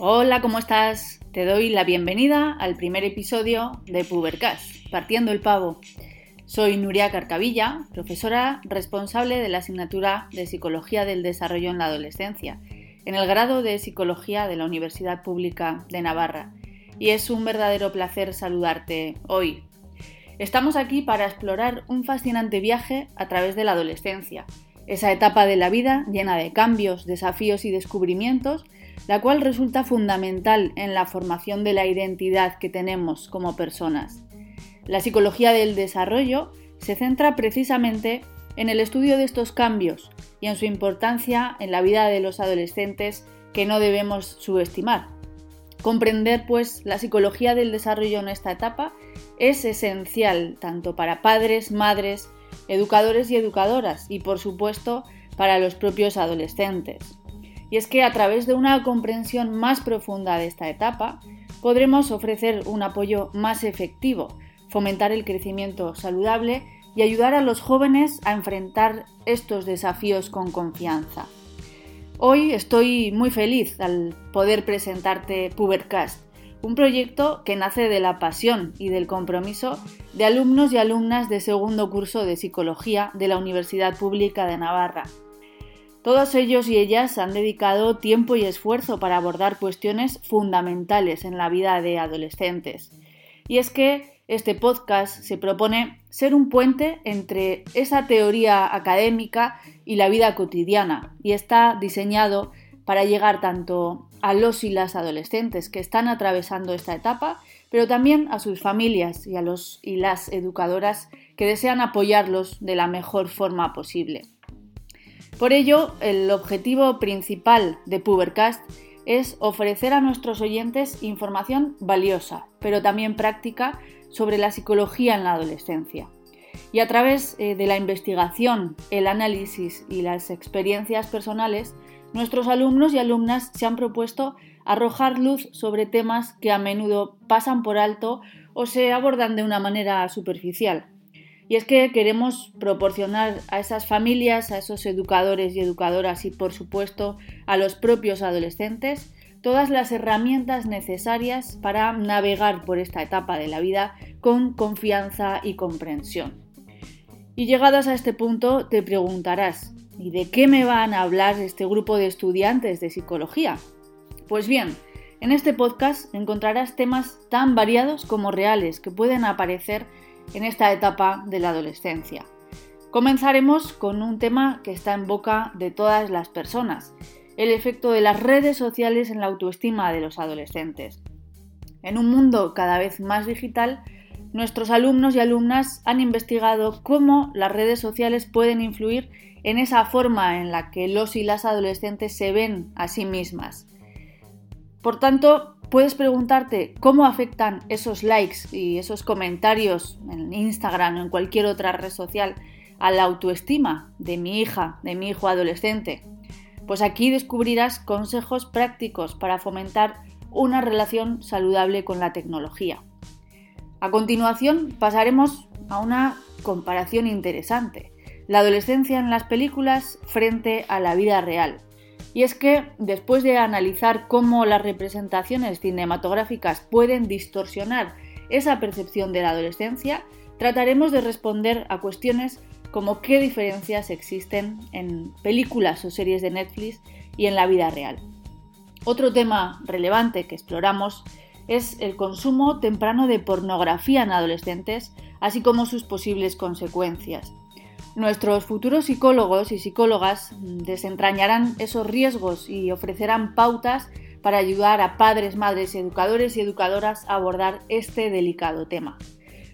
Hola, ¿cómo estás? Te doy la bienvenida al primer episodio de Pubercast, Partiendo el Pavo. Soy Nuria Carcavilla, profesora responsable de la asignatura de Psicología del Desarrollo en la Adolescencia, en el grado de Psicología de la Universidad Pública de Navarra. Y es un verdadero placer saludarte hoy. Estamos aquí para explorar un fascinante viaje a través de la adolescencia, esa etapa de la vida llena de cambios, desafíos y descubrimientos la cual resulta fundamental en la formación de la identidad que tenemos como personas. La psicología del desarrollo se centra precisamente en el estudio de estos cambios y en su importancia en la vida de los adolescentes que no debemos subestimar. Comprender, pues, la psicología del desarrollo en esta etapa es esencial tanto para padres, madres, educadores y educadoras y, por supuesto, para los propios adolescentes. Y es que a través de una comprensión más profunda de esta etapa, podremos ofrecer un apoyo más efectivo, fomentar el crecimiento saludable y ayudar a los jóvenes a enfrentar estos desafíos con confianza. Hoy estoy muy feliz al poder presentarte Pubercast, un proyecto que nace de la pasión y del compromiso de alumnos y alumnas de segundo curso de Psicología de la Universidad Pública de Navarra todos ellos y ellas han dedicado tiempo y esfuerzo para abordar cuestiones fundamentales en la vida de adolescentes. Y es que este podcast se propone ser un puente entre esa teoría académica y la vida cotidiana y está diseñado para llegar tanto a los y las adolescentes que están atravesando esta etapa, pero también a sus familias y a los y las educadoras que desean apoyarlos de la mejor forma posible. Por ello, el objetivo principal de Pubercast es ofrecer a nuestros oyentes información valiosa, pero también práctica, sobre la psicología en la adolescencia. Y a través eh, de la investigación, el análisis y las experiencias personales, nuestros alumnos y alumnas se han propuesto arrojar luz sobre temas que a menudo pasan por alto o se abordan de una manera superficial. Y es que queremos proporcionar a esas familias, a esos educadores y educadoras y por supuesto a los propios adolescentes todas las herramientas necesarias para navegar por esta etapa de la vida con confianza y comprensión. Y llegadas a este punto te preguntarás, ¿y de qué me van a hablar este grupo de estudiantes de psicología? Pues bien, en este podcast encontrarás temas tan variados como reales que pueden aparecer en esta etapa de la adolescencia. Comenzaremos con un tema que está en boca de todas las personas, el efecto de las redes sociales en la autoestima de los adolescentes. En un mundo cada vez más digital, nuestros alumnos y alumnas han investigado cómo las redes sociales pueden influir en esa forma en la que los y las adolescentes se ven a sí mismas. Por tanto, Puedes preguntarte cómo afectan esos likes y esos comentarios en Instagram o en cualquier otra red social a la autoestima de mi hija, de mi hijo adolescente. Pues aquí descubrirás consejos prácticos para fomentar una relación saludable con la tecnología. A continuación pasaremos a una comparación interesante, la adolescencia en las películas frente a la vida real. Y es que después de analizar cómo las representaciones cinematográficas pueden distorsionar esa percepción de la adolescencia, trataremos de responder a cuestiones como qué diferencias existen en películas o series de Netflix y en la vida real. Otro tema relevante que exploramos es el consumo temprano de pornografía en adolescentes, así como sus posibles consecuencias. Nuestros futuros psicólogos y psicólogas desentrañarán esos riesgos y ofrecerán pautas para ayudar a padres, madres, educadores y educadoras a abordar este delicado tema.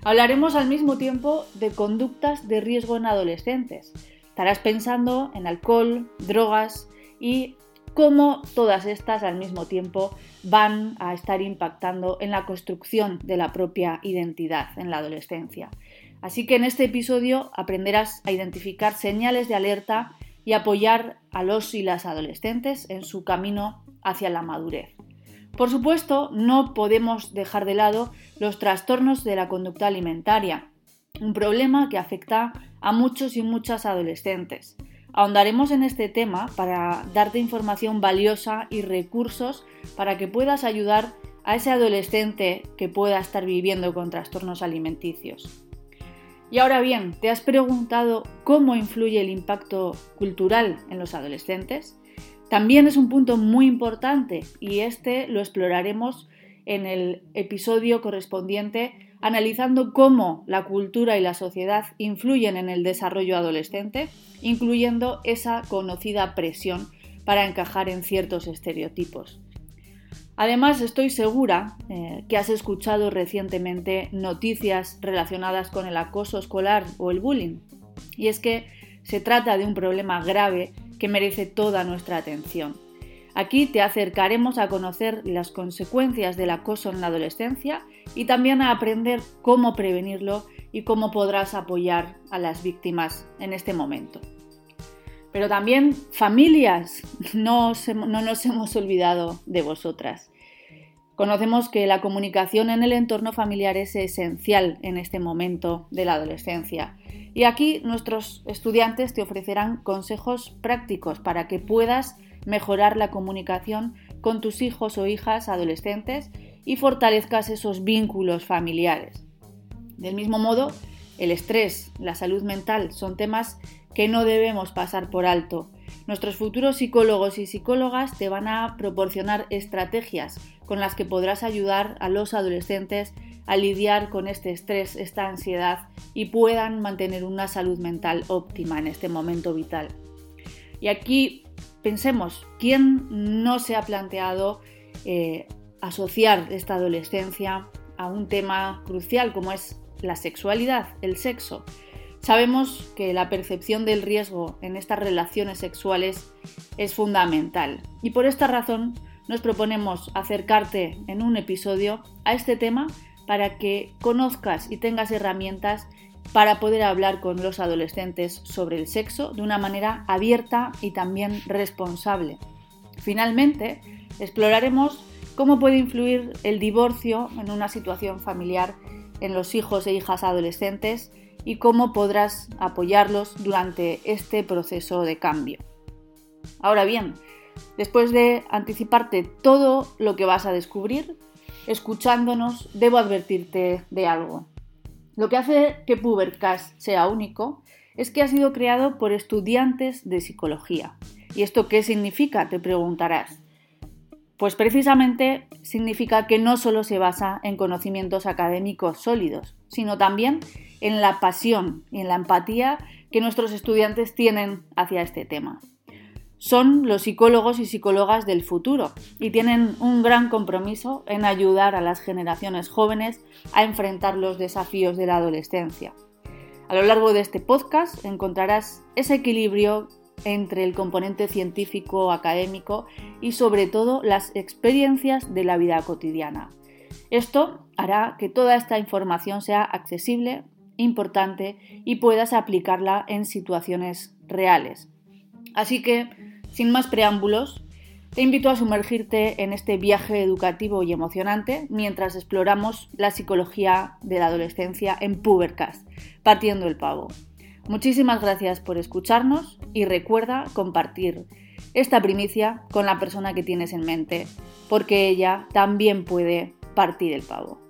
Hablaremos al mismo tiempo de conductas de riesgo en adolescentes. Estarás pensando en alcohol, drogas y cómo todas estas al mismo tiempo van a estar impactando en la construcción de la propia identidad en la adolescencia. Así que en este episodio aprenderás a identificar señales de alerta y apoyar a los y las adolescentes en su camino hacia la madurez. Por supuesto, no podemos dejar de lado los trastornos de la conducta alimentaria, un problema que afecta a muchos y muchas adolescentes. Ahondaremos en este tema para darte información valiosa y recursos para que puedas ayudar a ese adolescente que pueda estar viviendo con trastornos alimenticios. Y ahora bien, ¿te has preguntado cómo influye el impacto cultural en los adolescentes? También es un punto muy importante y este lo exploraremos en el episodio correspondiente analizando cómo la cultura y la sociedad influyen en el desarrollo adolescente, incluyendo esa conocida presión para encajar en ciertos estereotipos. Además, estoy segura eh, que has escuchado recientemente noticias relacionadas con el acoso escolar o el bullying. Y es que se trata de un problema grave que merece toda nuestra atención. Aquí te acercaremos a conocer las consecuencias del acoso en la adolescencia y también a aprender cómo prevenirlo y cómo podrás apoyar a las víctimas en este momento. Pero también familias, no, no nos hemos olvidado de vosotras. Conocemos que la comunicación en el entorno familiar es esencial en este momento de la adolescencia. Y aquí nuestros estudiantes te ofrecerán consejos prácticos para que puedas mejorar la comunicación con tus hijos o hijas adolescentes y fortalezcas esos vínculos familiares. Del mismo modo, el estrés, la salud mental son temas que no debemos pasar por alto. Nuestros futuros psicólogos y psicólogas te van a proporcionar estrategias con las que podrás ayudar a los adolescentes a lidiar con este estrés, esta ansiedad y puedan mantener una salud mental óptima en este momento vital. Y aquí pensemos, ¿quién no se ha planteado eh, asociar esta adolescencia a un tema crucial como es la sexualidad, el sexo? Sabemos que la percepción del riesgo en estas relaciones sexuales es fundamental y por esta razón nos proponemos acercarte en un episodio a este tema para que conozcas y tengas herramientas para poder hablar con los adolescentes sobre el sexo de una manera abierta y también responsable. Finalmente, exploraremos cómo puede influir el divorcio en una situación familiar en los hijos e hijas adolescentes y cómo podrás apoyarlos durante este proceso de cambio. Ahora bien, después de anticiparte todo lo que vas a descubrir, escuchándonos, debo advertirte de algo. Lo que hace que Pubercast sea único es que ha sido creado por estudiantes de psicología. ¿Y esto qué significa? Te preguntarás. Pues precisamente significa que no solo se basa en conocimientos académicos sólidos, sino también en la pasión y en la empatía que nuestros estudiantes tienen hacia este tema. Son los psicólogos y psicólogas del futuro y tienen un gran compromiso en ayudar a las generaciones jóvenes a enfrentar los desafíos de la adolescencia. A lo largo de este podcast encontrarás ese equilibrio entre el componente científico, académico y sobre todo las experiencias de la vida cotidiana. Esto hará que toda esta información sea accesible, importante y puedas aplicarla en situaciones reales. Así que, sin más preámbulos, te invito a sumergirte en este viaje educativo y emocionante mientras exploramos la psicología de la adolescencia en Pubercast, partiendo el pavo. Muchísimas gracias por escucharnos y recuerda compartir esta primicia con la persona que tienes en mente, porque ella también puede partir el pavo.